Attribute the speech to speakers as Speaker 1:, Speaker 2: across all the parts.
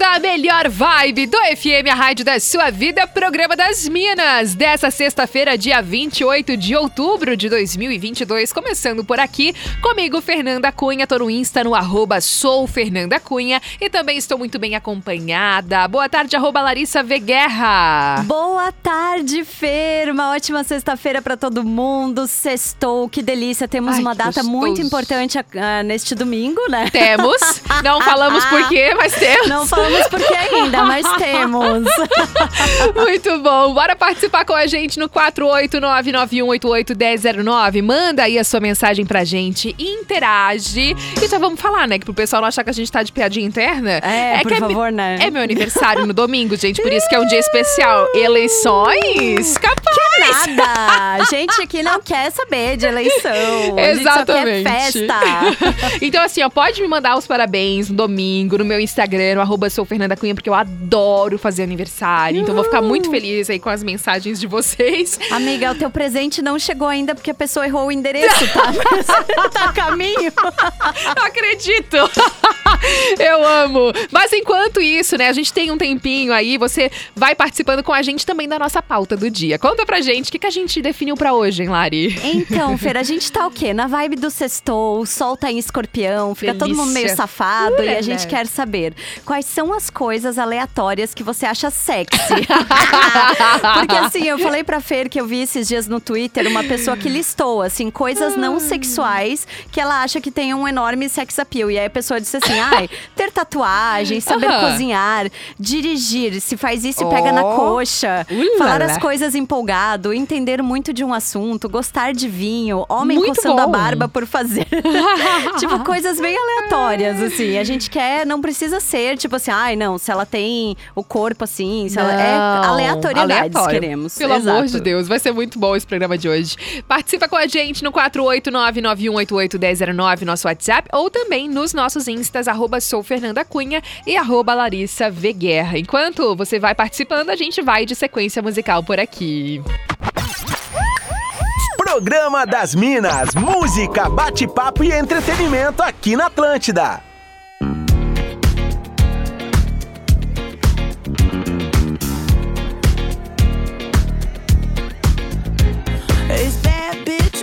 Speaker 1: Da melhor vibe do FM, a rádio da sua vida, programa das Minas. Dessa sexta-feira, dia 28 de outubro de 2022, começando por aqui, comigo, Fernanda Cunha, tô no Insta no arroba sou Fernanda Cunha e também estou muito bem acompanhada. Boa tarde, arroba Larissa V. Guerra.
Speaker 2: Boa tarde, Fer. Uma ótima sexta-feira para todo mundo. Sextou, que delícia. Temos Ai, uma data gostoso. muito importante uh, neste domingo, né?
Speaker 1: Temos. Não falamos por quê, mas temos.
Speaker 2: Não falamos por que ainda, mas temos.
Speaker 1: Muito bom. Bora participar com a gente no 48991881009. Manda aí a sua mensagem pra gente, interage. E já vamos falar, né? Que pro pessoal não achar que a gente tá de piadinha interna.
Speaker 2: É, é por
Speaker 1: que
Speaker 2: favor,
Speaker 1: é,
Speaker 2: né?
Speaker 1: É meu aniversário no domingo, gente. Por isso que é um dia especial. Eleições? Capaz!
Speaker 2: Que nada! gente aqui não quer saber de eleição.
Speaker 1: Exatamente.
Speaker 2: Festa.
Speaker 1: então, assim, ó, pode me mandar os parabéns no domingo, no meu Instagram, no arroba sou Fernanda Cunha, porque eu adoro fazer aniversário. Então vou ficar muito feliz aí com as mensagens de vocês.
Speaker 2: Amiga, o teu presente não chegou ainda porque a pessoa errou o endereço, tá? tá a caminho.
Speaker 1: Não acredito. eu amo. Mas enquanto isso, né, a gente tem um tempinho aí, você vai participando com a gente também da nossa pauta do dia. Conta pra gente o que, que a gente definiu pra hoje, hein, Lari?
Speaker 2: Então, Fer, a gente tá o quê? Na vibe do sextou, o sol tá em escorpião, fica Delícia. todo mundo meio safado e a gente quer saber quais são as coisas aleatórias que você acha sexy. Porque assim, eu falei pra Fer que eu vi esses dias no Twitter uma pessoa que listou, assim, coisas não ah. sexuais que ela acha que tem um enorme sex appeal. E aí a pessoa disse assim: ai, ter tatuagem, saber cozinhar, dirigir, se faz isso e oh. pega na coxa, falar as coisas empolgado, entender muito de um assunto, gostar de vinho, homem muito coçando bom. a barba por fazer. tipo, coisas bem aleatórias, assim. A gente quer, não precisa ser, tipo assim, ai, não, se ela tem o corpo assim, se ela é aleatoriedades Aleatório. queremos.
Speaker 1: Pelo Exato. amor de Deus, vai ser muito bom esse programa de hoje. Participa com a gente no 48991881009, nosso WhatsApp, ou também nos nossos instas, arroba sou Fernanda Cunha e arroba Larissa v Guerra. Enquanto você vai participando, a gente vai de sequência musical por aqui.
Speaker 3: Programa das Minas, música, bate-papo e entretenimento aqui na Atlântida.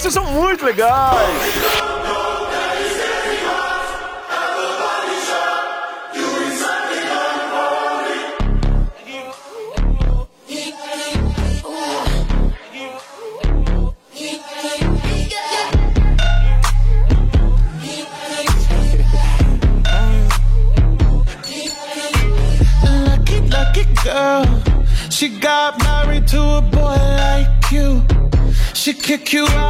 Speaker 3: Vocês são muito legais.
Speaker 4: She got married to a boy like you. She'd kick you out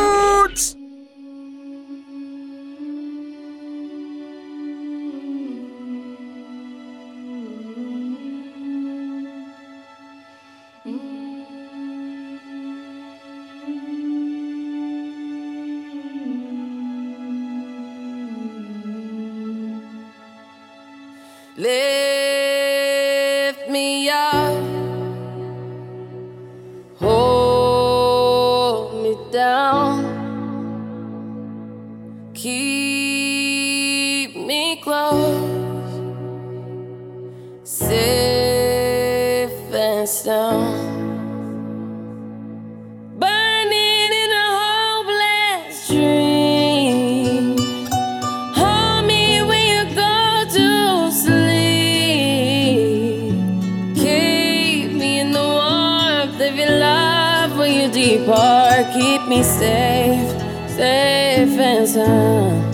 Speaker 5: me safe, safe and sound.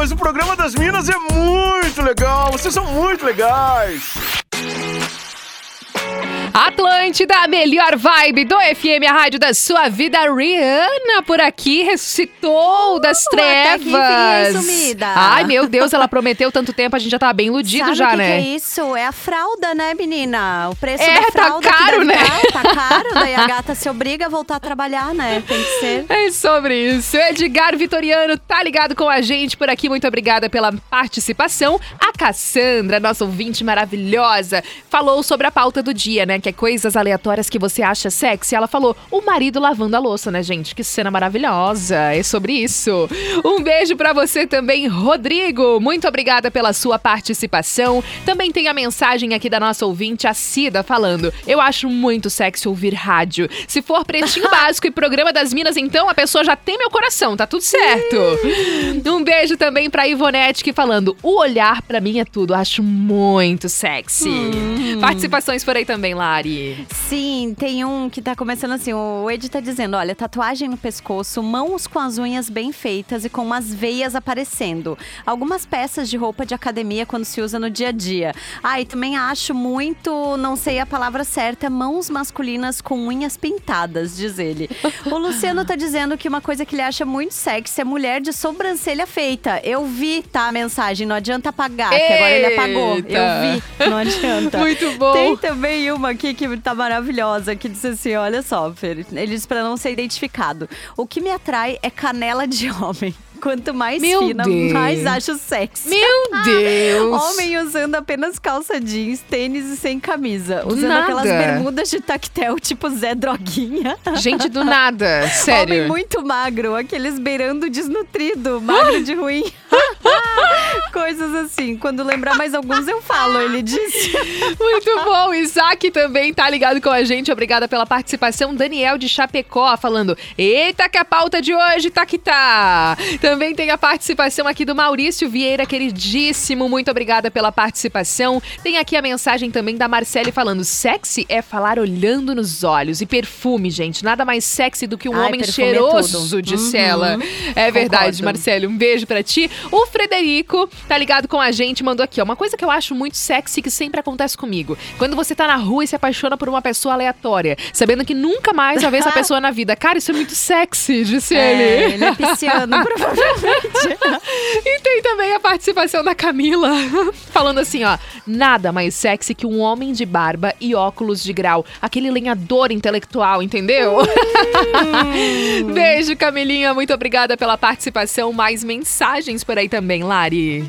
Speaker 3: mas o programa das Minas é muito legal. Vocês são muito legais.
Speaker 1: Atlântida, a melhor vibe do FM, a rádio da sua vida. Rihanna por aqui ressuscitou das
Speaker 2: Uh,
Speaker 1: trevas.
Speaker 2: enfim, sumida.
Speaker 1: Ai, meu Deus, ela prometeu tanto tempo, a gente já tava bem iludido
Speaker 2: Sabe
Speaker 1: já,
Speaker 2: que
Speaker 1: né?
Speaker 2: que é isso? É a fralda, né, menina? O preço
Speaker 1: É,
Speaker 2: da
Speaker 1: tá
Speaker 2: fralda. que
Speaker 1: caro, né?
Speaker 2: Tá, tá caro, daí a gata se obriga a voltar a trabalhar, né? Tem que ser.
Speaker 1: É sobre isso. Edgar Vitoriano tá ligado com a gente por aqui. Muito obrigada pela participação. A Cassandra, nossa ouvinte maravilhosa, falou sobre a pauta do dia, né? Que é coisas aleatórias que você acha sexy. Ela falou o marido lavando a louça, né, gente? Que cena maravilhosa. É sobre isso. Um beijo pra você também, Rodrigo. Muito obrigada pela sua participação. Também tem a mensagem aqui da nossa ouvinte, a Cida, falando: Eu acho muito sexy ouvir rádio. Se for pretinho básico e programa das Minas, então a pessoa já tem meu coração, tá tudo certo. Um beijo também pra Ivonete que falando: O olhar pra mim é tudo, acho muito sexy. Participações por aí também, Lari.
Speaker 2: Sim, tem um que tá começando assim. O Ed tá dizendo: olha, tatuagem no pescoço, mãos com as unhas bem feitas e com umas veias aparecendo. Algumas peças de roupa de academia quando se usa no dia a dia. Ah, e também acho muito, não sei a palavra certa, mãos masculinas com unhas pintadas, diz ele. O Luciano tá dizendo que uma coisa que ele acha muito sexy é mulher de sobrancelha feita. Eu vi, tá, a mensagem, não adianta apagar, que agora ele apagou.
Speaker 1: Eita.
Speaker 2: Eu vi, não adianta.
Speaker 1: Muito bom.
Speaker 2: Tem também uma aqui que tá maravilhosa, que diz assim: olha só, Fer, ele diz pra não ser identificado. O que me atrai é canela de homem. Quanto mais
Speaker 1: Meu
Speaker 2: fina,
Speaker 1: Deus.
Speaker 2: mais acho sexy.
Speaker 1: Meu Deus!
Speaker 2: Homem usando apenas calça jeans, tênis e sem camisa.
Speaker 1: Do
Speaker 2: Usando
Speaker 1: nada.
Speaker 2: aquelas bermudas de tactel, tipo Zé Droguinha.
Speaker 1: Gente do nada, sério.
Speaker 2: Homem muito magro, aqueles beirando desnutrido, magro de ruim. Coisas assim. Quando lembrar mais alguns, eu falo, ele disse.
Speaker 1: Muito bom. Isaac também tá ligado com a gente. Obrigada pela participação. Daniel de Chapecó falando: Eita, que a pauta de hoje tá que tá. Também tem a participação aqui do Maurício Vieira, queridíssimo. Muito obrigada pela participação. Tem aqui a mensagem também da Marcele falando: sexy é falar olhando nos olhos. E perfume, gente. Nada mais sexy do que um
Speaker 2: Ai,
Speaker 1: homem
Speaker 2: é
Speaker 1: cheiroso,
Speaker 2: tudo.
Speaker 1: disse
Speaker 2: Uhum.
Speaker 1: ela. É verdade. Marcele. Um beijo pra ti. O Frederico tá ligado com a gente, mandou aqui, ó. Uma coisa que eu acho muito sexy que sempre acontece comigo. Quando você tá na rua e se apaixona por uma pessoa aleatória, sabendo que nunca mais vai ver essa pessoa na vida. Cara, isso é muito sexy, disse
Speaker 2: É,
Speaker 1: ele.
Speaker 2: ele é pisciano, provavelmente.
Speaker 1: E tem também a participação da Camila, falando assim, ó. Nada mais sexy que um homem de barba e óculos de grau. Aquele lenhador intelectual, entendeu? Beijo, Camilinha. Muito obrigada pela participação. Mais mensagens por aí também, Lari.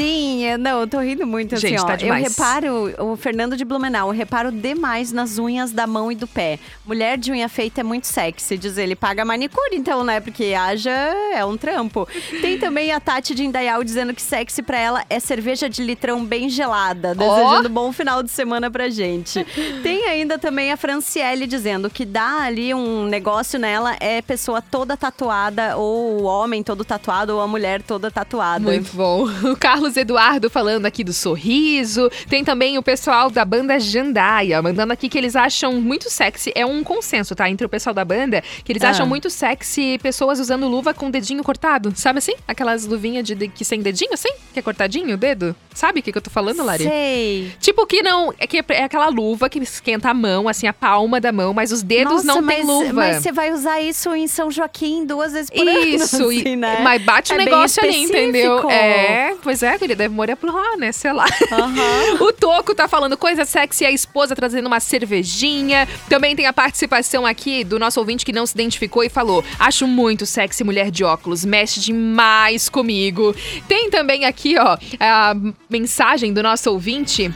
Speaker 2: Sim, eu, não, eu tô rindo muito assim,
Speaker 1: Gente,
Speaker 2: ó.
Speaker 1: tá
Speaker 2: eu
Speaker 1: demais.
Speaker 2: reparo, o Fernando de Blumenau, eu reparo demais nas unhas da mão e do pé. Mulher de unha feita é muito sexy, diz ele. Paga manicure, então, né? Porque haja é um trampo. Tem também a Tati de Indaial dizendo que sexy pra ela é cerveja de litrão bem gelada. Desejando bom final de semana pra gente. Tem ainda também a Franciele dizendo que dá ali um negócio nela é pessoa toda tatuada, ou o homem todo tatuado, ou a mulher toda tatuada.
Speaker 1: Muito bom. O Carlos Eduardo falando aqui do sorriso. Tem também o pessoal da banda Jandaia, mandando aqui que eles acham muito sexy. É um consenso, tá? Entre o pessoal da banda, que eles
Speaker 2: Ah.
Speaker 1: acham muito sexy pessoas usando luva com dedinho cortado. Sabe assim? Aquelas luvinhas de, de- que sem dedinho, assim? Que é cortadinho o dedo. Sabe o que, que eu tô falando, Lari?
Speaker 2: Sei.
Speaker 1: Tipo que não. É, que é aquela luva que esquenta a mão, assim, a palma da mão, mas os dedos
Speaker 2: Nossa,
Speaker 1: não
Speaker 2: mas,
Speaker 1: tem luva.
Speaker 2: Mas você vai usar isso em São Joaquim duas vezes por
Speaker 1: Isso,
Speaker 2: ano,
Speaker 1: e-
Speaker 2: assim, né?
Speaker 1: mas bate o
Speaker 2: É bem
Speaker 1: negócio ali, entendeu? É, pois é, guria, deve morar por lá, né? Sei lá.
Speaker 2: Aham.
Speaker 1: O Toco tá falando coisa sexy, a esposa trazendo uma cervejinha. Também tem a participação aqui do nosso ouvinte que não se identificou e falou: Acho muito sexy mulher de óculos, mexe demais comigo. Tem também aqui, ó, a mensagem do nosso ouvinte.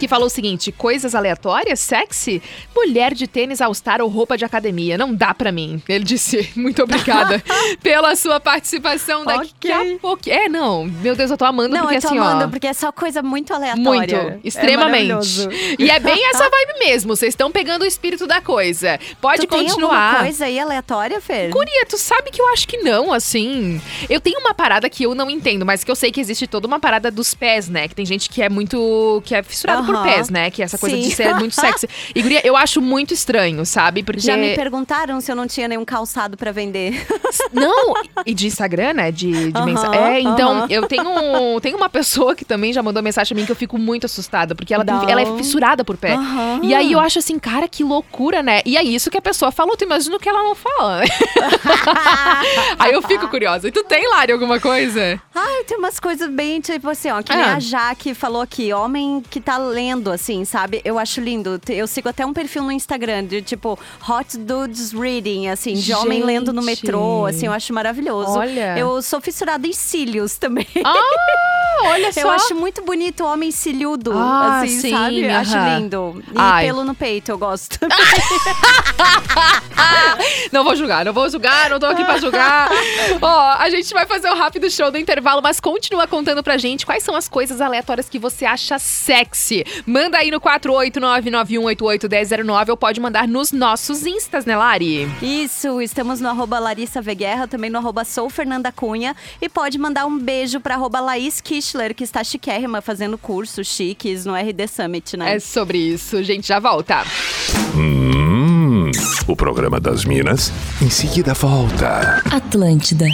Speaker 1: Que falou o seguinte: coisas aleatórias, sexy? Mulher de tênis all-star ou roupa de academia. Não dá pra mim. Ele disse: muito obrigada pela sua participação daqui
Speaker 2: Ok.
Speaker 1: a pouco. É, não. Meu Deus, eu tô amando
Speaker 2: Não,
Speaker 1: porque
Speaker 2: eu tô
Speaker 1: assim,
Speaker 2: amando,
Speaker 1: ó.
Speaker 2: porque é só coisa muito aleatória.
Speaker 1: Muito,
Speaker 2: É
Speaker 1: extremamente.
Speaker 2: maravilhoso.
Speaker 1: e é bem essa vibe mesmo. Vocês estão pegando o espírito da coisa. Pode
Speaker 2: tu tem
Speaker 1: continuar.
Speaker 2: coisa aí aleatória, Fer?
Speaker 1: Guria, tu sabe que eu acho que não, assim. Eu tenho uma parada que eu não entendo, mas que eu sei que existe toda uma parada dos pés, né? Que tem gente que é muito. que é fissurado
Speaker 2: Aham.
Speaker 1: Por pés, né? Que é essa coisa Sim. de ser muito sexy. E, guria, eu acho muito estranho, sabe?
Speaker 2: Porque... Já me perguntaram se eu não tinha nenhum calçado para vender.
Speaker 1: Não, e de Instagram, né? De, de mensagem. É, então, eu tenho, tenho uma pessoa que também já mandou mensagem pra mim que eu fico muito assustada, porque ela, tem, ela é fissurada por pé. E aí eu acho assim, cara, que loucura, né? E é isso que a pessoa falou, tu imagina o que ela não fala, aí eu fico curiosa. E tu tem, Lari, alguma coisa?
Speaker 2: Ai, tem umas coisas bem, tipo assim, ó, que nem ah. a Jaque falou aqui, homem que tá lendo, assim, sabe? Eu acho lindo. Eu sigo até um perfil no Instagram de tipo Hot Dudes Reading, assim, de Gente. homem lendo no metrô, assim, eu acho maravilhoso.
Speaker 1: Olha.
Speaker 2: Eu sou fissurada em cílios também.
Speaker 1: Ah, olha só.
Speaker 2: Eu acho muito bonito homem cilhudo, ah, assim, sim, sabe? Uh -huh. Acho lindo. E Ai. pelo no peito, eu gosto.
Speaker 1: não vou julgar, não vou julgar, não tô aqui pra julgar. Ó, a gente vai fazer o um rápido show do intervalo, mas continua contando pra gente quais são as coisas aleatórias que você acha sexy. Manda aí no 48991881009 ou pode mandar nos nossos instas, né, Lari?
Speaker 2: Isso, estamos no arroba Larissa Veguerra, também no arroba Sou Fernanda Cunha. E pode mandar um beijo pra arroba Laís Kischler, que está chiquérrima fazendo cursos chiques no RD Summit, né?
Speaker 1: É sobre isso, gente, já volta.
Speaker 6: Hum, o programa das Minas em seguida volta.
Speaker 5: Atlântida.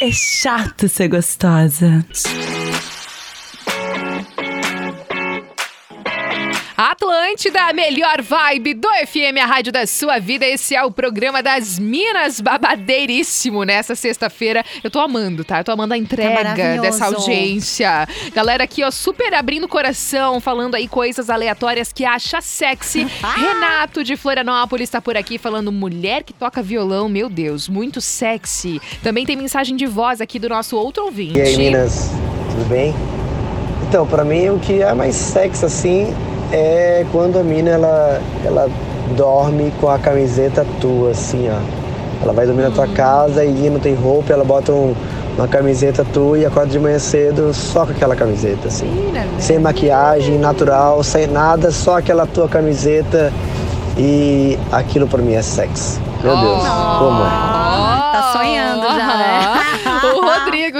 Speaker 5: É chato ser gostosa.
Speaker 1: Atlântida, a melhor vibe do FM, a rádio da sua vida. Esse é o programa das Minas, babadeiríssimo nessa sexta-feira. Eu tô amando, tá? Eu tô amando a entrega tá dessa audiência. Galera aqui, ó, super abrindo o coração, falando aí coisas aleatórias que acha sexy. Ah! Renato de Florianópolis tá por aqui falando mulher que toca violão, meu Deus, muito sexy. Também tem mensagem de voz aqui do nosso outro ouvinte.
Speaker 7: E aí, Minas, tudo bem? Então, para mim, o que é mais sexy assim é quando a mina ela, ela dorme com a camiseta tua, assim, ó. Ela vai dormir na tua casa e não tem roupa, ela bota um, uma camiseta tua e acorda de manhã cedo só com aquela camiseta, assim. Sem maquiagem, natural, sem nada, só aquela tua camiseta e aquilo pra mim é sexo. Meu Deus, como é?
Speaker 2: Tá sonhando né?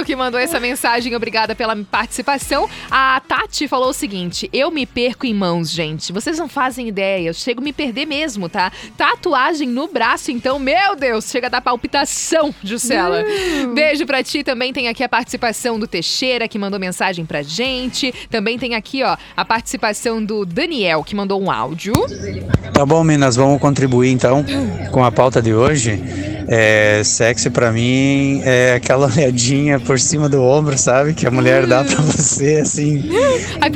Speaker 1: Que mandou essa mensagem, obrigada pela participação. A Tati falou o seguinte: eu me perco em mãos, gente. Vocês não fazem ideia. Eu chego a me perder mesmo, tá? Tatuagem no braço, então, meu Deus, chega a dar palpitação, Juscela. Uh. Beijo pra ti. Também tem aqui a participação do Teixeira, que mandou mensagem pra gente. Também tem aqui, ó, a participação do Daniel, que mandou um áudio.
Speaker 8: Tá bom, meninas, vamos contribuir então com a pauta de hoje. É, sexy para mim é aquela olhadinha por cima do ombro, sabe? Que a mulher dá para você, assim,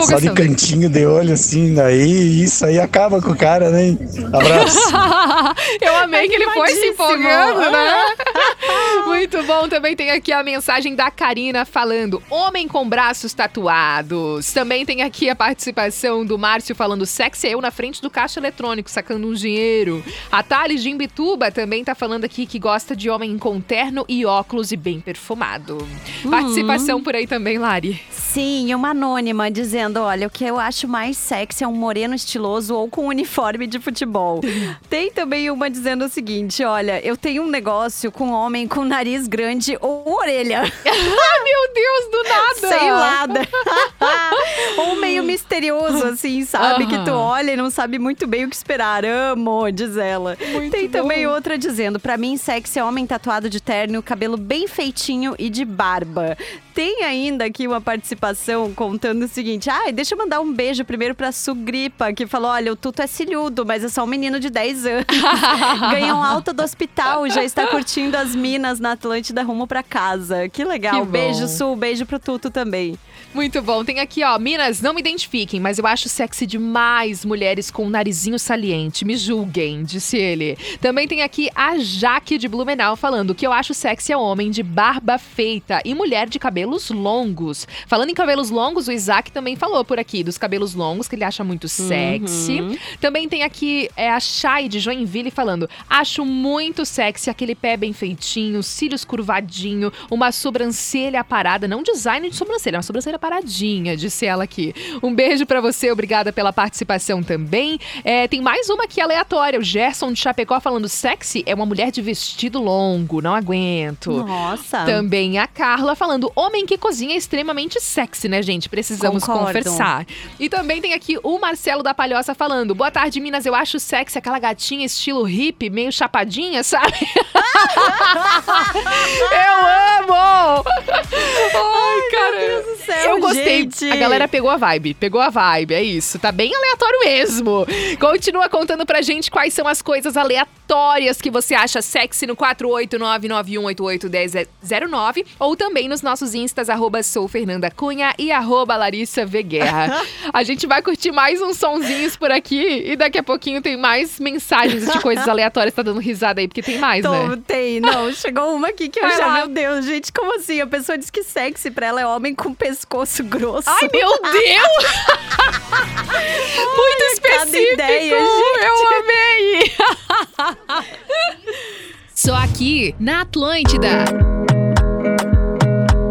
Speaker 8: só de cantinho de olho, assim, daí isso aí acaba com o cara, né? Abraço.
Speaker 1: Eu amei que ele foi se empolgando, né? Muito bom. Também tem aqui a mensagem da Karina falando: homem com braços tatuados. Também tem aqui a participação do Márcio falando: sexy é eu na frente do caixa eletrônico, sacando um dinheiro. A Thales de Imbituba também tá falando aqui que gosta de homem com terno e óculos e bem perfumado. Uhum. Participação por aí também, Lari.
Speaker 2: Sim, uma anônima dizendo: olha, o que eu acho mais sexy é um moreno estiloso ou com uniforme de futebol. Tem também uma dizendo o seguinte: olha, eu tenho um negócio com homem com nariz grande ou orelha.
Speaker 1: Ai, meu Deus, do nada!
Speaker 2: Sei lá. ou meio misterioso, assim, sabe? Uhum. Que tu olha e não sabe muito bem o que esperar. Amo, diz ela. Muito Tem bom. também outra dizendo: pra mim, sexy é homem tatuado de terno, cabelo bem feitinho e de barba. Tem ainda aqui uma participação contando o seguinte: ai, ah, deixa eu mandar um beijo primeiro pra Sugripa, que falou: olha, o Tuto é cilhudo, mas é só um menino de 10 anos. Ganhou alta do hospital, já está curtindo as minas na Atlântida rumo pra casa. Que legal. Que beijo, Su, beijo pro Tuto também.
Speaker 1: Muito bom. Tem aqui, ó, Minas, não me identifiquem, mas eu acho sexy demais mulheres com um narizinho saliente. Me julguem, disse ele. Também tem aqui a Jaque de Blumenau falando que eu acho sexy é homem de barba feita e mulher de cabelos longos. Falando em cabelos longos, o Isaac também falou por aqui dos cabelos longos, que ele acha muito sexy. Uhum. Também tem aqui é, a Chay de Joinville falando: acho muito sexy aquele pé bem feitinho, cílios curvadinho, uma sobrancelha parada, não design de sobrancelha, uma sobrancelha paradinha, disse ela aqui. Um beijo para você, obrigada pela participação também. É, tem mais uma aqui aleatória, o Gerson de Chapecó falando sexy é uma mulher de vestido longo, não aguento.
Speaker 2: Nossa.
Speaker 1: Também a Carla falando homem que cozinha é extremamente sexy, né, gente? Precisamos
Speaker 2: Concordo.
Speaker 1: conversar. E também tem aqui o Marcelo da Palhoça falando: Boa tarde, Minas. Eu acho sexy aquela gatinha estilo hippie, meio chapadinha, sabe? eu amo! Ai, cara.
Speaker 2: Deus do céu,
Speaker 1: eu gostei.
Speaker 2: gente.
Speaker 1: A galera pegou a vibe. Pegou a vibe, é isso. Tá bem aleatório mesmo. Continua contando pra gente quais são as coisas aleatórias que você acha sexy no 48991881009 ou também nos nossos instas, arroba sou Fernanda Cunha e arroba Larissa V. Guerra. A gente vai curtir mais uns sonzinhos por aqui e daqui a pouquinho tem mais mensagens de coisas aleatórias. Tá dando risada aí, porque tem mais,
Speaker 2: Tô,
Speaker 1: né?
Speaker 2: Tem, não. Chegou uma aqui que eu
Speaker 1: Vai
Speaker 2: já,
Speaker 1: lá.
Speaker 2: meu Deus, gente, como assim? A pessoa diz que sexy pra ela é homem com pescoço grosso.
Speaker 1: Ai, meu Deus! Muito
Speaker 2: cada
Speaker 1: específico!
Speaker 2: ideia,
Speaker 1: Eu amei! Só aqui na Atlântida.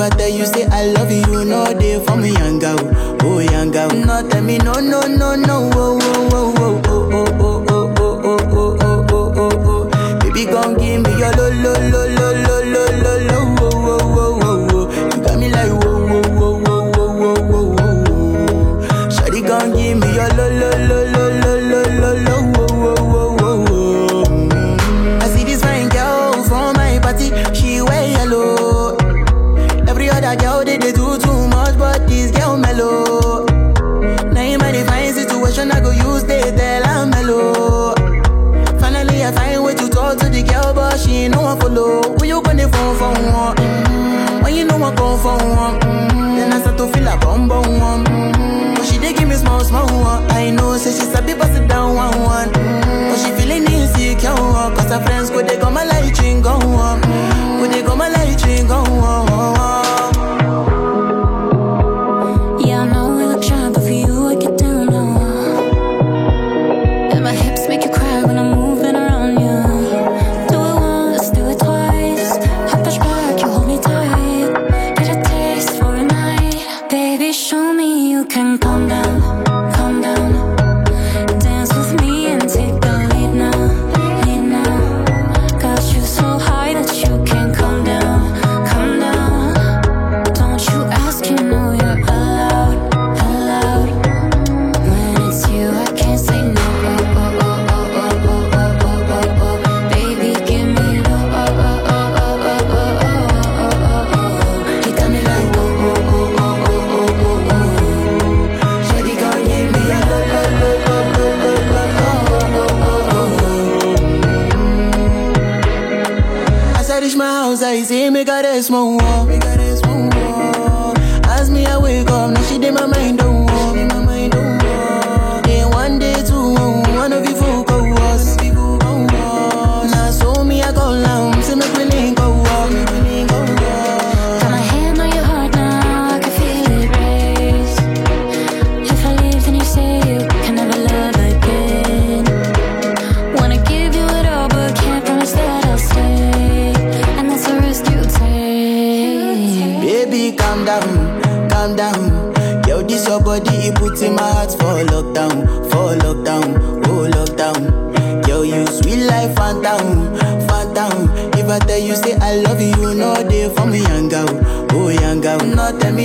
Speaker 9: oh. If I tell you say I love you, know they for me, young girl, oh young girl. No, tell me no, no, no, no, oh, oh, oh, oh, oh, oh, oh, oh, oh, oh, oh, oh, oh, oh, oh. Baby, come give me your lo, lo, lo, lo, lo, lo, one, then I start to feel a bum bum one. But she dey give me small small one. I know, say she sabi pass it down one one.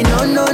Speaker 10: no,
Speaker 9: no,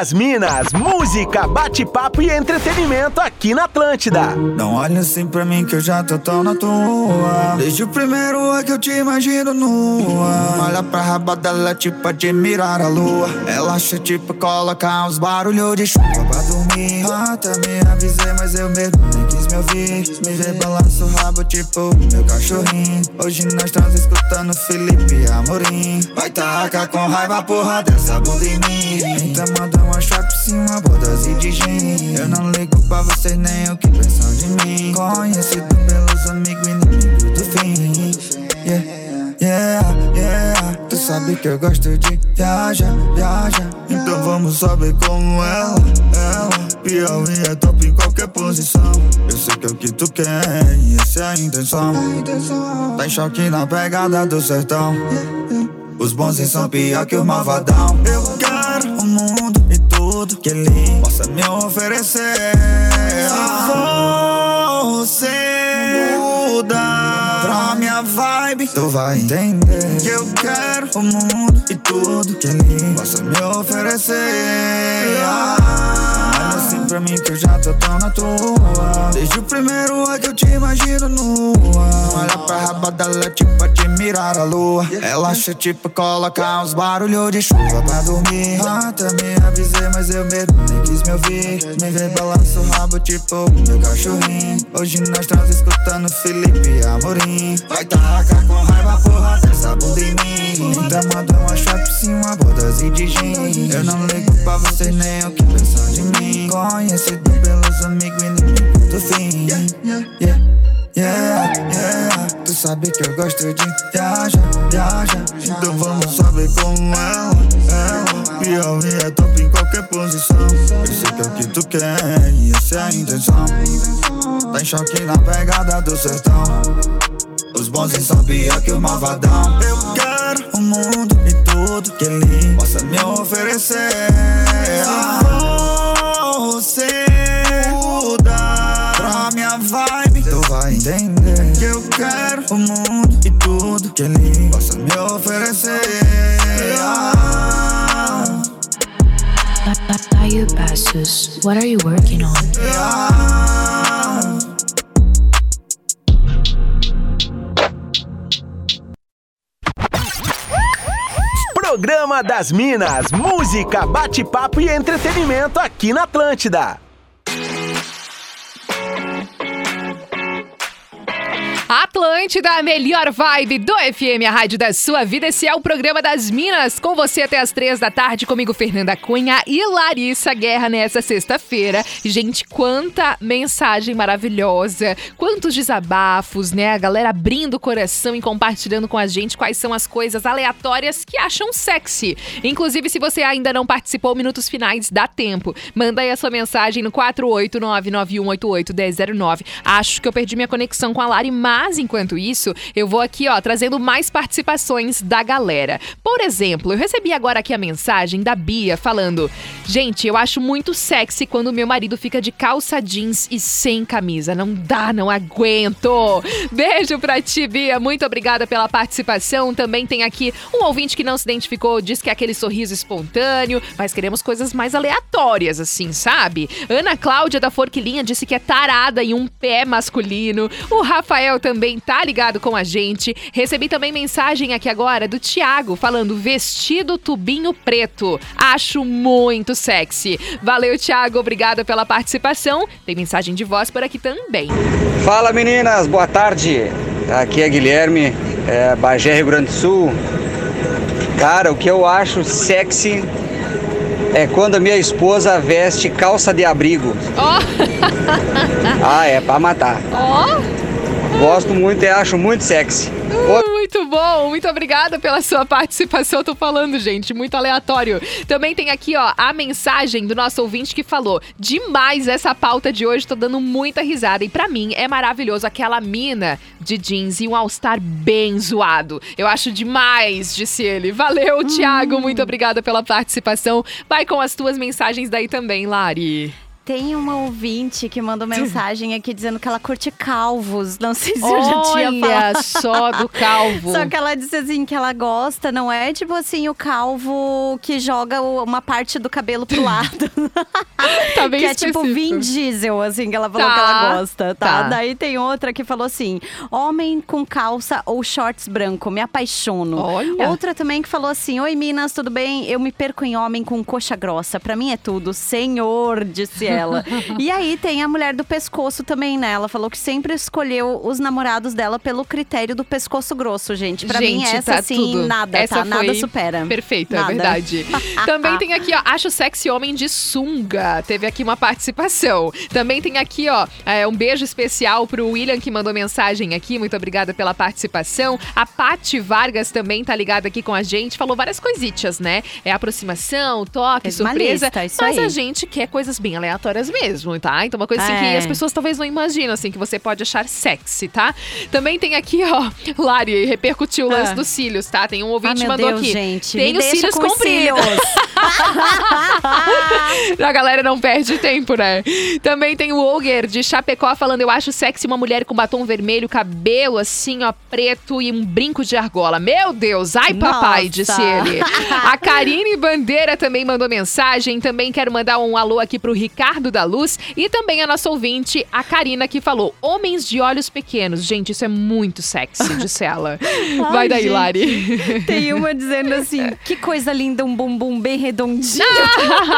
Speaker 3: das Minas, música, bate-papo e entretenimento aqui na Atlântida.
Speaker 11: Não olha assim pra mim que eu já tô tão na tua. Desde o primeiro é que eu te imagino nua. Olha pra raba dela, tipo admirar a lua. Ela acha tipo colocar uns barulhos de chuva pra dormir. Até me avisei, mas eu mesmo nem quis me ouvir. Me vê balança o rabo, tipo meu cachorrinho. Hoje nós estamos escutando Felipe Amorim. Vai tacar com raiva, porra dessa bunda em mim. Então uma cima, bodas de gin. Eu não ligo pra vocês nem o que pensam de mim. Conhecido pelos amigos inimigos do fim. Yeah, yeah, yeah. Tu sabe que eu gosto de viajar, viajar. Então vamos saber como ela, ela. Piauí é top em qualquer posição. Eu sei que é o que tu quer e essa é a intenção. Tá em choque na pegada do sertão. Os bons são pior que o malvadão. Eu quero e ele possa me oferecer. Você mudar pra minha vibe, tu vai entender que eu quero o mundo e tudo que ele possa me oferecer. Pra mim que eu já tô tão na tua. Desde o primeiro é que eu te imagino nua. Olha pra raba dela, tipo admirar a lua. Ela acha tipo colocar uns barulhos de chuva pra dormir. Até me avisei, mas eu mesmo nem quis me ouvir. Me vê balança o rabo, tipo meu cachorrinho. Hoje nós estamos escutando Felipe Amorim. Vai tacar com raiva, porra, dessa bunda em mim. Então manda uma chave por cima, bodas e de gin. Eu não ligo pra vocês nem o que pensam de mim. Conhecido pelos amigos inimigos do fim. Yeah, yeah, yeah, yeah. Tu sabe que eu gosto de viajar, viajar. Então vamos saber como ela, ela. Piauí é top em qualquer posição. Eu sei que é o que tu quer e essa é a intenção. Tá em choque na pegada do sertão. Os bons pior que o malvadão. Eu quero o mundo e tudo que ele possa me oferecer. Se entender que eu quero o mundo e tudo que ele possa me oferecer.
Speaker 12: Bayou Passos, what are you working on?
Speaker 3: Programa das Minas, música, bate-papo e entretenimento aqui na Atlântida.
Speaker 1: top Atlântida, a melhor vibe do FM, a rádio da sua vida. Esse é o programa das Minas, com você até as três da tarde, comigo Fernanda Cunha e Larissa Guerra nessa sexta-feira. Gente, quanta mensagem maravilhosa, quantos desabafos, né? A galera abrindo o coração e compartilhando com a gente quais são as coisas aleatórias que acham sexy. Inclusive, se você ainda não participou, minutos finais dá tempo. Manda aí a sua mensagem no 48991881009. Acho que eu perdi minha conexão com a Lari, mas enquanto isso, eu vou aqui, ó, trazendo mais participações da galera. Por exemplo, eu recebi agora aqui a mensagem da Bia falando: Gente, eu acho muito sexy quando meu marido fica de calça jeans e sem camisa. Não dá, não aguento. Beijo pra ti, Bia. Muito obrigada pela participação. Também tem aqui um ouvinte que não se identificou, diz que é aquele sorriso espontâneo, mas queremos coisas mais aleatórias, assim, sabe? Ana Cláudia da Forquilinha disse que é tarada em um pé masculino. O Rafael também tá ligado com a gente. Recebi também mensagem aqui agora do Tiago falando vestido tubinho preto. Acho muito sexy. Valeu, Tiago. Obrigada pela participação. Tem mensagem de voz por aqui também.
Speaker 13: Fala meninas, boa tarde. Aqui é Guilherme, é Bagé, Rio Grande do Sul. Cara, o que eu acho sexy é quando a minha esposa veste calça de abrigo. ah, é pra matar.
Speaker 1: Ó.
Speaker 13: Gosto muito e acho muito sexy.
Speaker 1: Uh, muito bom, muito obrigada pela sua participação. Eu tô falando, gente, muito aleatório. Também tem aqui, ó, a mensagem do nosso ouvinte que falou: demais essa pauta de hoje, tô dando muita risada. E para mim é maravilhoso aquela mina de jeans e um all-star bem zoado. Eu acho demais, disse ele. Valeu, Thiago, muito obrigada pela participação. Vai com as tuas mensagens daí também, Lari.
Speaker 2: Tem uma ouvinte que mandou mensagem aqui dizendo que ela curte calvos. Não sei se eu já tinha
Speaker 1: Olha
Speaker 2: falado.
Speaker 1: só do calvo.
Speaker 2: Só que ela disse assim que ela gosta, não é tipo assim o calvo que joga uma parte do cabelo pro lado.
Speaker 1: Tá bem
Speaker 2: que é tipo. Vin Diesel, assim, que ela falou
Speaker 1: Tá,
Speaker 2: que ela gosta, tá?
Speaker 1: tá.
Speaker 2: Daí tem outra que falou assim: homem com calça ou shorts branco, me apaixono.
Speaker 1: Olha.
Speaker 2: Outra também que falou assim: Oi, Minas, tudo bem? Eu me perco em homem com coxa grossa. Pra mim é tudo. Senhor, disse ela. E aí tem a mulher do pescoço também, né? Ela falou que sempre escolheu os namorados dela pelo critério do pescoço grosso, gente. Pra mim,
Speaker 1: Gente,
Speaker 2: essa
Speaker 1: tá
Speaker 2: assim,
Speaker 1: tudo.
Speaker 2: nada,
Speaker 1: Essa
Speaker 2: tá? Nada supera.
Speaker 1: Perfeito, é
Speaker 2: Nada.
Speaker 1: verdade. Também tem aqui, ó, acho sexy homem de sunga. Teve aqui uma participação. Também tem aqui, ó, é, um beijo especial pro William que mandou mensagem aqui. Muito obrigada pela participação. A Pati Vargas também tá ligada aqui com a gente. Falou várias coisitas, né? É aproximação, toque,
Speaker 2: Fez
Speaker 1: surpresa.
Speaker 2: lista,
Speaker 1: mas
Speaker 2: aí.
Speaker 1: a gente quer coisas bem aleatórias mesmo, tá? Então uma coisa assim que
Speaker 2: É.
Speaker 1: as pessoas talvez não imaginam, assim, que você pode achar sexy, tá? Também tem aqui, ó, Lari, repercutiu o lance
Speaker 2: Ah.
Speaker 1: dos cílios, tá? Tem um
Speaker 2: Ah,
Speaker 1: ouvinte
Speaker 2: meu
Speaker 1: mandou
Speaker 2: Deus,
Speaker 1: aqui.
Speaker 2: gente.
Speaker 1: Tem os cílios
Speaker 2: com os
Speaker 1: compridos.
Speaker 2: cílios.
Speaker 1: A galera não perde tempo, né? Também tem o Olger de Chapecó falando: Eu acho sexy uma mulher com batom vermelho, cabelo assim, ó, preto e um brinco de argola. Meu Deus, ai papai,
Speaker 2: Nossa.
Speaker 1: disse ele. A Karine Bandeira também mandou mensagem. Também quero mandar um alô aqui pro Ricardo da Luz e também a nossa ouvinte, a Karina, que falou: Homens de olhos pequenos. Gente, isso é muito sexy, disse ela. Vai
Speaker 2: Ai,
Speaker 1: daí,
Speaker 2: gente.
Speaker 1: Lari.
Speaker 2: Tem uma dizendo assim: que coisa linda, um bumbum bem redondinho.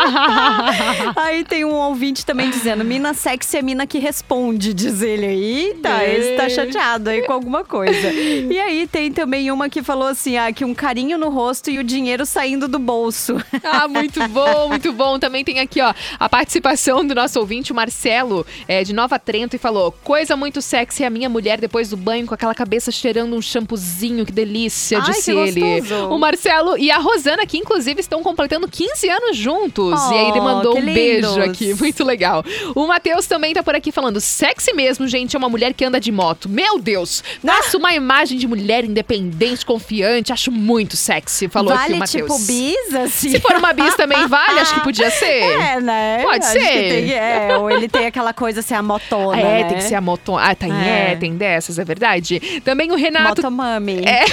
Speaker 2: aí tem um ouvinte também dizendo: mina sexy é mina que responde, diz ele. Eita, esse tá chateado aí com alguma coisa. E aí tem também uma que falou assim: ah, que um carinho no rosto e o dinheiro saindo do bolso.
Speaker 1: Ah, muito bom, muito bom. Também tem aqui, ó, a participação do nosso ouvinte, o Marcelo, é, de Nova Trento, e falou: Coisa muito sexy é a minha mulher depois do banho com aquela cabeça cheirando um shampoozinho, que delícia,
Speaker 2: Ai,
Speaker 1: disse
Speaker 2: que
Speaker 1: ele.
Speaker 2: gostoso.
Speaker 1: O Marcelo e a Rosana, que inclusive estão completando 15 anos juntos. e aí ele
Speaker 2: Oh,
Speaker 1: mandou um beijo aqui, muito legal. O Matheus também tá por aqui falando: sexy mesmo, gente, é uma mulher que anda de moto. Meu Deus! Passa uma imagem de mulher independente, confiante, acho muito sexy, falou aqui
Speaker 2: vale
Speaker 1: o Matheus.
Speaker 2: tipo bis, assim?
Speaker 1: Se for uma bis também vale, acho que podia ser.
Speaker 2: É, né?
Speaker 1: Pode
Speaker 2: Acho que
Speaker 1: ser.
Speaker 2: tem- é, ou ele tem aquela coisa assim, a motona,
Speaker 1: É,
Speaker 2: né?
Speaker 1: tem que ser a moto. Ah, tem, é.
Speaker 2: É.
Speaker 1: tem dessas, é verdade. Também o Renato.
Speaker 2: Motomami.
Speaker 1: É.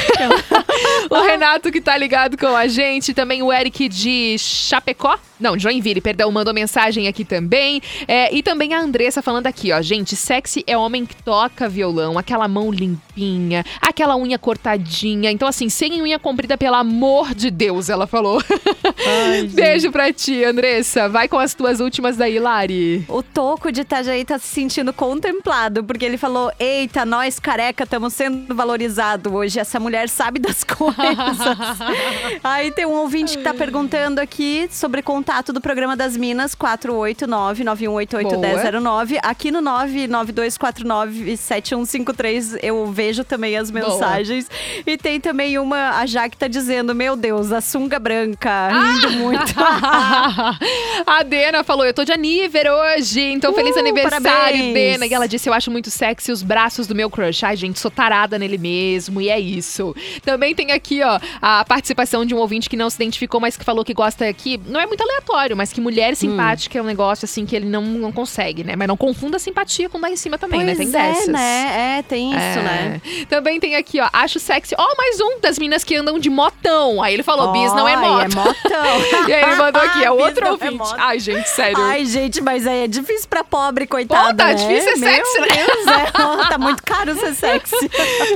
Speaker 1: o Renato que tá ligado com a gente. Também o Eric de Chapecó. Não, Joinville, perdão, mandou mensagem aqui também. É, e também a Andressa falando aqui, ó. Gente, sexy é homem que toca violão, aquela mão limpinha, aquela unha cortadinha. Então, assim, sem unha comprida, pelo amor de Deus, ela falou. Beijo pra ti, Andressa. Vai com as tuas últimas daí, Lari.
Speaker 2: O Toco de Itajaí tá se sentindo contemplado, porque ele falou: Eita, nós careca estamos sendo valorizados hoje. Essa mulher sabe das coisas. Aí tem um ouvinte que tá perguntando aqui sobre contato do programa das Minas, 489-9188-1009. Aqui no 99249-7153 eu vejo também as mensagens. E tem também uma, a Jaque tá dizendo: Meu Deus, a sunga branca, rindo muito.
Speaker 1: a Dena falou: Eu tô de aniver hoje, então feliz
Speaker 2: Uh,
Speaker 1: aniversário,
Speaker 2: parabéns.
Speaker 1: Dena. E ela disse: Eu acho muito sexy os braços do meu crush. Ai, gente, sou tarada nele mesmo, e é isso. Também tem aqui, ó, a participação de um ouvinte que não se identificou, mas que falou que gosta aqui. Não é muito aleatório, mas que mulher simpática é um negócio assim que ele não, não consegue, né? Mas não confunda simpatia com lá em cima também, né?
Speaker 2: Pois
Speaker 1: Tem
Speaker 2: é,
Speaker 1: dessas.
Speaker 2: né? É, tem isso,
Speaker 1: É.
Speaker 2: né?
Speaker 1: Também tem aqui, ó, acho sexy. Ó, mais um das minas que andam de motão. Aí ele falou, bis não é moto.
Speaker 2: é motão.
Speaker 1: e aí ele mandou aqui, é outro
Speaker 2: é
Speaker 1: ouvinte.
Speaker 2: moto.
Speaker 1: Ai, gente, sério.
Speaker 2: Ai, gente, mas aí é difícil pra pobre, coitada.
Speaker 1: Pô, tá
Speaker 2: né?
Speaker 1: difícil ser
Speaker 2: Meu
Speaker 1: sexy, né?
Speaker 2: Deus, é. tá muito caro ser sexy.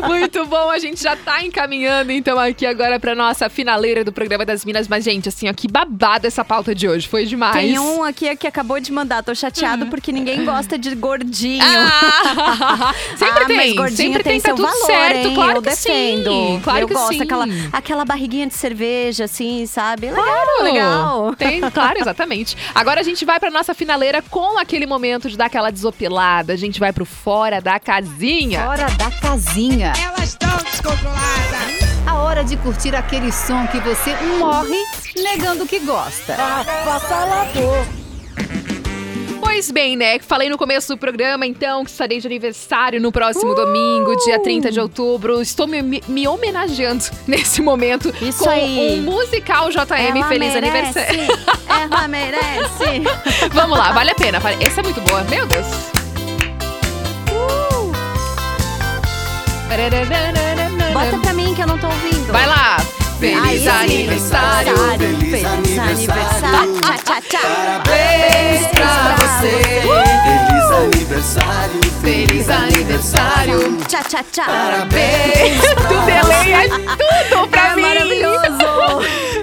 Speaker 1: Muito bom, a gente já tá encaminhando então aqui agora pra nossa finaleira do programa das Minas. Mas, gente, assim, ó, que babada essa pauta de hoje. Foi demais.
Speaker 2: Tem um aqui que acabou de mandar. Tô chateado porque ninguém gosta de gordinho.
Speaker 1: Ah, sempre
Speaker 2: Ah,
Speaker 1: tem,
Speaker 2: Mas gordinho
Speaker 1: sempre
Speaker 2: tem,
Speaker 1: tem, tá
Speaker 2: seu
Speaker 1: tudo
Speaker 2: valor,
Speaker 1: certo,
Speaker 2: hein?
Speaker 1: claro
Speaker 2: Eu
Speaker 1: que
Speaker 2: defendo.
Speaker 1: sim, claro
Speaker 2: eu
Speaker 1: que
Speaker 2: gosto.
Speaker 1: sim.
Speaker 2: Aquela, aquela barriguinha de cerveja, assim, sabe? Legal,
Speaker 1: Claro.
Speaker 2: legal.
Speaker 1: Tem, claro, exatamente. Agora a gente vai pra nossa finaleira com aquele momento de dar aquela desopilada. A gente vai pro Fora da Casinha.
Speaker 14: Fora da casinha.
Speaker 15: Elas estão descontroladas.
Speaker 14: A hora de curtir aquele som que você morre negando que gosta.
Speaker 15: Avassalador.
Speaker 1: Pois bem, né? Falei no começo do programa, então, que estarei de aniversário no próximo domingo, dia 30 de outubro. Estou me, me- me homenageando nesse momento
Speaker 2: Isso
Speaker 1: com
Speaker 2: aí.
Speaker 1: um musical JM
Speaker 2: Ela
Speaker 1: Feliz
Speaker 2: merece,
Speaker 1: Aniversário.
Speaker 2: Ela merece.
Speaker 1: Vamos lá, vale a pena. Essa é muito boa. Meu Deus.
Speaker 2: Bota pra mim que eu não tô ouvindo.
Speaker 1: Vai lá. Feliz
Speaker 2: Ai,
Speaker 1: aniversário.
Speaker 2: Feliz aniversário. Tchá, tchá, tchá.
Speaker 1: Parabéns pra você.
Speaker 11: Feliz aniversário,
Speaker 1: Feliz aniversário.
Speaker 2: Tchá, tchá, tchá.
Speaker 1: Parabéns. Tu delay é tudo pra
Speaker 2: É
Speaker 1: mim.
Speaker 2: maravilhoso.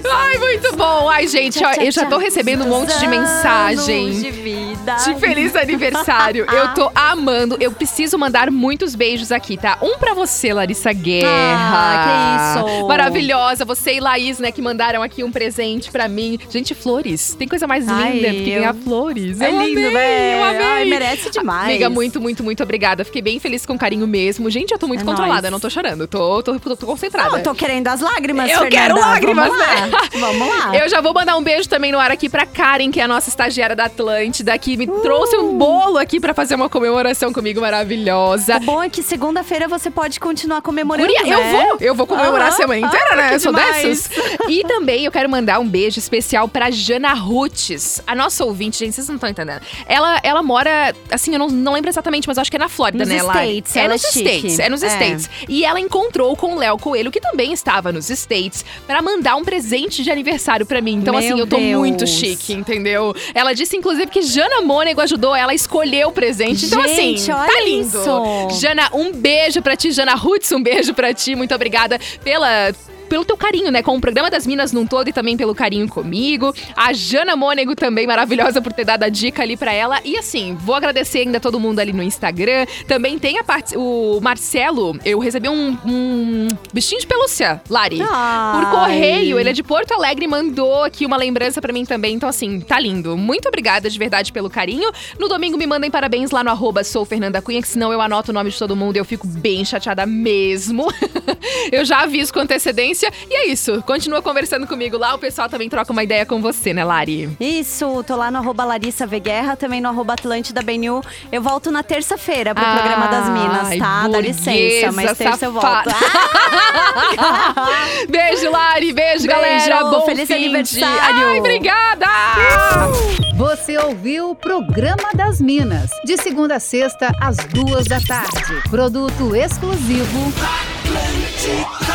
Speaker 1: Ai, gente, ó, eu já tô recebendo um monte de mensagem.
Speaker 2: de vida.
Speaker 1: De feliz aniversário. Eu tô amando. Eu preciso mandar muitos beijos aqui, tá? Um pra você, Larissa Guerra.
Speaker 2: Ah, que isso.
Speaker 1: Maravilhosa. Você e Laís, né, que mandaram aqui um presente pra mim. Gente, flores. Tem coisa mais linda
Speaker 2: Ai,
Speaker 1: do que ganhar flores.
Speaker 2: É
Speaker 1: Eu
Speaker 2: lindo,
Speaker 1: amei,
Speaker 2: né?
Speaker 1: Eu amei.
Speaker 2: Ai, merece demais.
Speaker 1: Amiga, muito, muito, muito obrigada. Fiquei bem feliz com carinho mesmo. Gente, eu tô muito
Speaker 2: É
Speaker 1: controlada. Eu não tô chorando. Tô, tô, tô, tô concentrada.
Speaker 2: Não, eu tô querendo as lágrimas,
Speaker 1: Eu
Speaker 2: Fernanda.
Speaker 1: quero lágrimas,
Speaker 2: Vamos lá.
Speaker 1: né?
Speaker 2: Vamos lá.
Speaker 1: Eu já vou mandar um beijo também no ar aqui pra Karen, que é a nossa estagiária da Atlântida, que me trouxe um bolo aqui pra fazer uma comemoração comigo maravilhosa.
Speaker 2: O bom é que segunda-feira você pode continuar comemorando,
Speaker 1: Guria, eu
Speaker 2: né?
Speaker 1: vou, eu vou comemorar a semana inteira,
Speaker 2: Ah,
Speaker 1: né? Eu sou dessas. E também eu quero mandar um beijo especial pra Jana Rutes, a nossa ouvinte, gente, vocês não estão entendendo. Ela, ela mora, assim, eu não, não lembro exatamente, mas eu acho que é na Flórida,
Speaker 2: Nos
Speaker 1: né?
Speaker 2: States,
Speaker 1: é
Speaker 2: ela
Speaker 1: nos
Speaker 2: é chique.
Speaker 1: States, é nos
Speaker 2: É.
Speaker 1: States. E ela encontrou com o Léo Coelho, que também estava nos States, pra mandar um presente de aniversário pra mim. Então,
Speaker 2: Meu
Speaker 1: assim, eu tô
Speaker 2: Deus.
Speaker 1: muito chique, entendeu? Ela disse, inclusive, que Jana Mônego ajudou ela a escolher o presente. Então,
Speaker 2: Gente,
Speaker 1: assim, tá lindo.
Speaker 2: isso.
Speaker 1: Jana, um beijo pra ti. Jana Roots, um beijo pra ti. Muito obrigada pela. Pelo teu carinho, né? Com o programa das Minas num todo e também pelo carinho comigo. A Jana Mônego também, maravilhosa por ter dado a dica ali pra ela. E assim, vou agradecer ainda todo mundo ali no Instagram. Também tem a parte. O Marcelo, eu recebi um, um bichinho de pelúcia, Lari.
Speaker 2: Ai.
Speaker 1: Por correio. Ele é de Porto Alegre mandou aqui uma lembrança pra mim também. Então, assim, tá lindo. Muito obrigada de verdade pelo carinho. No domingo me mandem parabéns lá no arroba sou Fernanda Cunha, que senão eu anoto o nome de todo mundo e eu fico bem chateada mesmo. eu já aviso com antecedência. E é isso. Continua conversando comigo lá. O pessoal também troca uma ideia com você, né, Lari?
Speaker 2: Isso, tô lá no arroba Larissa V Guerra, também no arroba Atlântida BNU. Eu volto na terça-feira pro
Speaker 1: Ai,
Speaker 2: programa das Minas, tá? Dá licença, mas terça eu volto.
Speaker 1: safada. beijo, Lari. Beijo,
Speaker 2: Beijo,
Speaker 1: galera. Bom
Speaker 2: feliz
Speaker 1: fim de-
Speaker 2: aniversário.
Speaker 1: Ai, obrigada!
Speaker 14: Você ouviu o Programa das Minas, de segunda a sexta, às duas da tarde. Produto exclusivo.
Speaker 11: Atlântica.